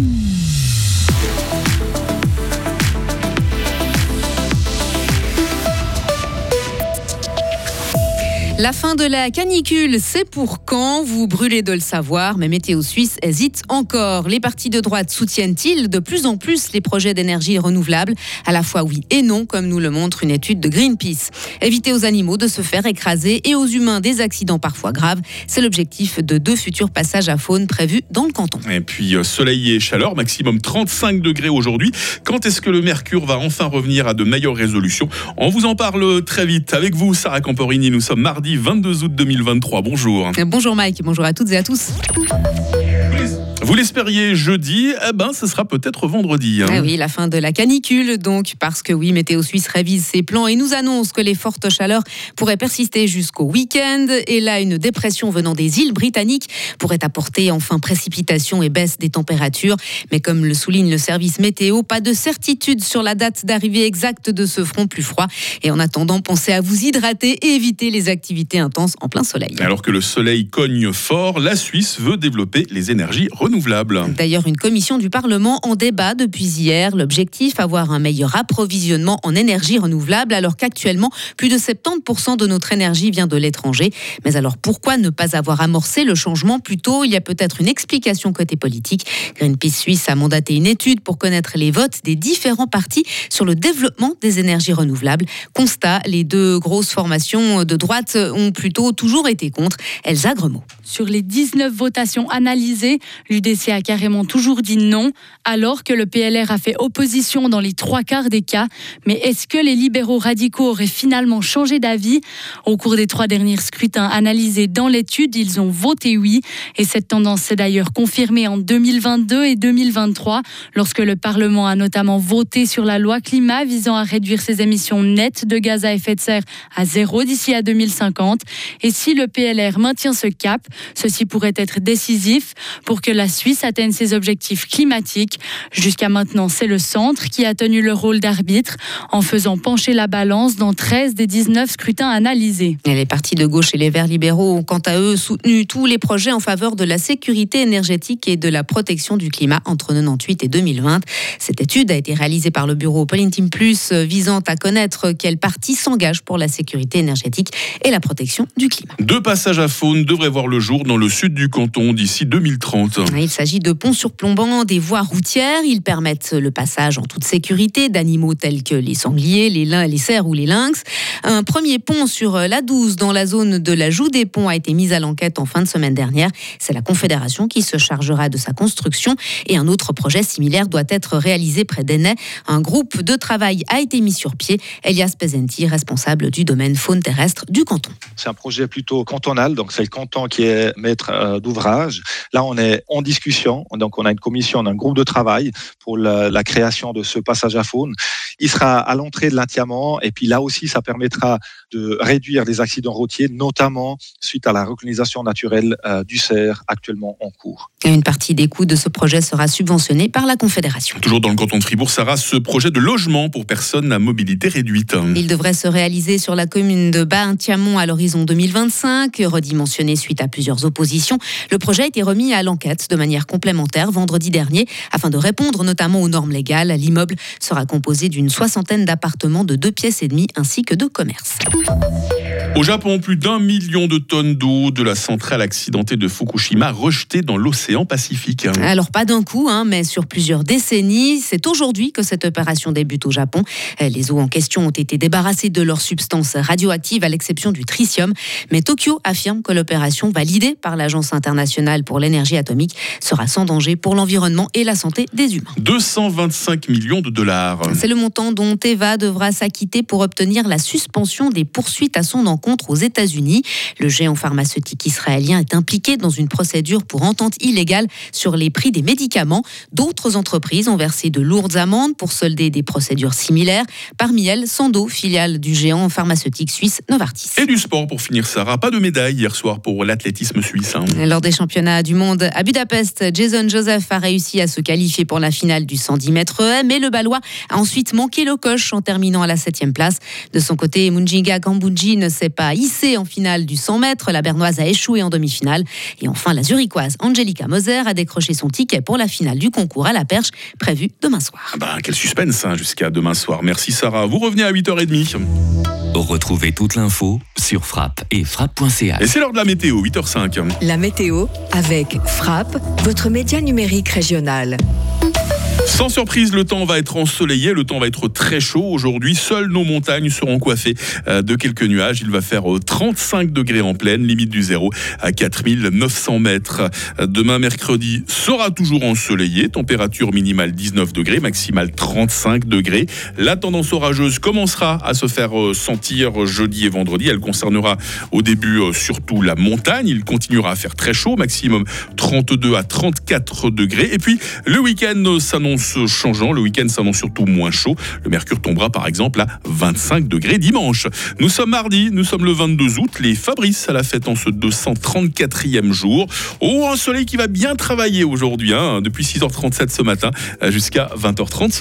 Mm-hmm. La fin de la canicule, c'est pour quand Vous brûlez de le savoir, mais Météo Suisse hésite encore. Les partis de droite soutiennent-ils de plus en plus les projets d'énergie renouvelable? À la fois oui et non, comme nous le montre une étude de Greenpeace. Éviter aux animaux de se faire écraser et aux humains des accidents parfois graves, c'est l'objectif de deux futurs passages à faune prévus dans le canton. Et puis euh, soleil et chaleur, maximum 35 degrés aujourd'hui. Quand est-ce que le mercure va enfin revenir à de meilleures résolutions? On vous en parle très vite avec vous, Sarah Camporini. Nous sommes mardi 22 août 2023. Bonjour. Bonjour Mike, bonjour à toutes et à tous. L'espériez jeudi, eh ben, ce sera peut-être vendredi. Hein. Ah oui, la fin de la canicule, donc, parce que oui, Météo Suisse révise ses plans et nous annonce que les fortes chaleurs pourraient persister jusqu'au week-end. Et là, une dépression venant des îles britanniques pourrait apporter enfin précipitation et baisse des températures. Mais comme le souligne le service météo, pas de certitude sur la date d'arrivée exacte de ce front plus froid. Et en attendant, pensez à vous hydrater et éviter les activités intenses en plein soleil. Alors que le soleil cogne fort, la Suisse veut développer les énergies renouvelables D'ailleurs, une commission du Parlement en débat depuis hier. L'objectif, avoir un meilleur approvisionnement en énergie renouvelable, alors qu'actuellement, plus de 70% de notre énergie vient de l'étranger. Mais alors, pourquoi ne pas avoir amorcé le changement plus tôt? Il y a peut-être une explication côté politique. Greenpeace Suisse a mandaté une étude pour connaître les votes des différents partis sur le développement des énergies renouvelables. Constat, les deux grosses formations de droite ont plutôt toujours été contre. Elsa Gremaud. Sur les 19 votations analysées, l'UDC a carrément toujours dit non, alors que le PLR a fait opposition dans les trois quarts des cas. Mais est-ce que les libéraux radicaux auraient finalement changé d'avis? Au cours des trois derniers scrutins analysés dans l'étude, ils ont voté oui. Et cette tendance s'est d'ailleurs confirmée en 2022 et 2023, lorsque le Parlement a notamment voté sur la loi climat visant à réduire ses émissions nettes de gaz à effet de serre à zéro d'ici à 2050. Et si le PLR maintient ce cap, ceci pourrait être décisif pour que la Suisse atteigne ses objectifs climatiques. Jusqu'à maintenant, c'est le centre qui a tenu le rôle d'arbitre en faisant pencher la balance dans 13 des 19 scrutins analysés. Et les partis de gauche et les Verts libéraux ont quant à eux soutenu tous les projets en faveur de la sécurité énergétique et de la protection du climat entre 98 et 2020. Cette étude a été réalisée par le bureau Team Plus visant à connaître quel parti s'engage pour la sécurité énergétique et la protection du climat. Deux passages à faune devraient voir le jour dans le sud du canton d'ici 2030. Il s'agit de ponts surplombant des voies routières. Ils permettent le passage en toute sécurité d'animaux tels que les sangliers, les, les cerfs ou les lynx. Un premier pont sur la 12 dans la zone de la Joue des Ponts a été mis à l'enquête en fin de semaine dernière. C'est la Confédération qui se chargera de sa construction et un autre projet similaire doit être réalisé près d'Enay. Un groupe de travail a été mis sur pied. Elias Pezenti, responsable du domaine faune terrestre du canton. C'est un projet plutôt cantonal, donc c'est le canton qui est maître euh, d'ouvrage. Là, on est en discussion, donc on a une commission, un groupe de travail pour la, la création de ce passage à faune. Il sera à l'entrée de l'Intiamant et puis là aussi, ça permettra de réduire les accidents routiers, notamment suite à la recolonisation naturelle euh, du cerf actuellement en cours. une partie des coûts de ce projet sera subventionnée par la Confédération. Toujours dans le canton de Fribourg, Sarah, ce projet de logement pour personnes à mobilité réduite. Il devrait se réaliser sur la commune de Bas-Tiamont à l'horizon 2025, redimensionné suite à plusieurs oppositions. Le projet a été remis à l'enquête de manière complémentaire vendredi dernier afin de répondre notamment aux normes légales. L'immeuble sera composé d'une soixantaine d'appartements de deux pièces et demie ainsi que de commerces. Au Japon, plus d'un million de tonnes d'eau de la centrale accidentée de Fukushima rejetées dans l'océan Pacifique. Alors pas d'un coup, hein, mais sur plusieurs décennies. C'est aujourd'hui que cette opération débute au Japon. Les eaux en question ont été débarrassées de leurs substances radioactives à l'exception du tritium. Mais Tokyo affirme que l'opération validée par l'Agence internationale pour l'énergie atomique sera sans danger pour l'environnement et la santé des humains. 225 millions de dollars. C'est le montant dont Teva devra s'acquitter pour obtenir la suspension des poursuites à son encontre aux États-Unis. Le géant pharmaceutique israélien est impliqué dans une procédure pour entente illégale sur les prix des médicaments. D'autres entreprises ont versé de lourdes amendes pour solder des procédures similaires. Parmi elles, Sando, filiale du géant pharmaceutique suisse Novartis. Et du sport pour finir, Sarah. Pas de médaille hier soir pour l'athlétisme suisse. Hein. Lors des championnats du monde à Budapest, Jason Joseph a réussi à se qualifier pour la finale du 110 mètres mais le Balois a ensuite manqué le coche en terminant à la 7 place. De son côté, Munjinga Kambunji ne s'est pas hissée en finale du 100 mètres. La Bernoise a échoué en demi-finale. Et enfin, la Zurichoise Angelica Moser a décroché son ticket pour la finale du concours à la perche prévue demain soir. Ah bah, quel suspense hein, jusqu'à demain soir. Merci Sarah. Vous revenez à 8h30. Retrouvez toute l'info sur frappe et frappe.ch. Et c'est l'heure de la météo, 8h05. La météo avec Frappe, votre média numérique régional. Sans surprise, le temps va être ensoleillé, le temps va être très chaud. Aujourd'hui, seules nos montagnes seront coiffées euh, de quelques nuages. Il va faire 35 euh, degrés en pleine, limite du zéro à 4900 mètres. Demain, mercredi, sera toujours ensoleillé. Température minimale 19 degrés, maximale 35 degrés. La tendance orageuse commencera à se faire euh, sentir jeudi et vendredi. Elle concernera au début surtout la montagne. Il continuera à faire très chaud, maximum 32 à 34 degrés. Et puis, le week-end s'annonce changeant. Le week-end s'annonce surtout moins chaud. Le mercure tombera par exemple à 25 degrés dimanche. Nous sommes mardi, nous sommes le 22 août. Les Fabrice à la fête en ce 234e jour. Oh, un soleil qui va bien travailler aujourd'hui, hein, depuis 6h37 ce matin jusqu'à 20h30.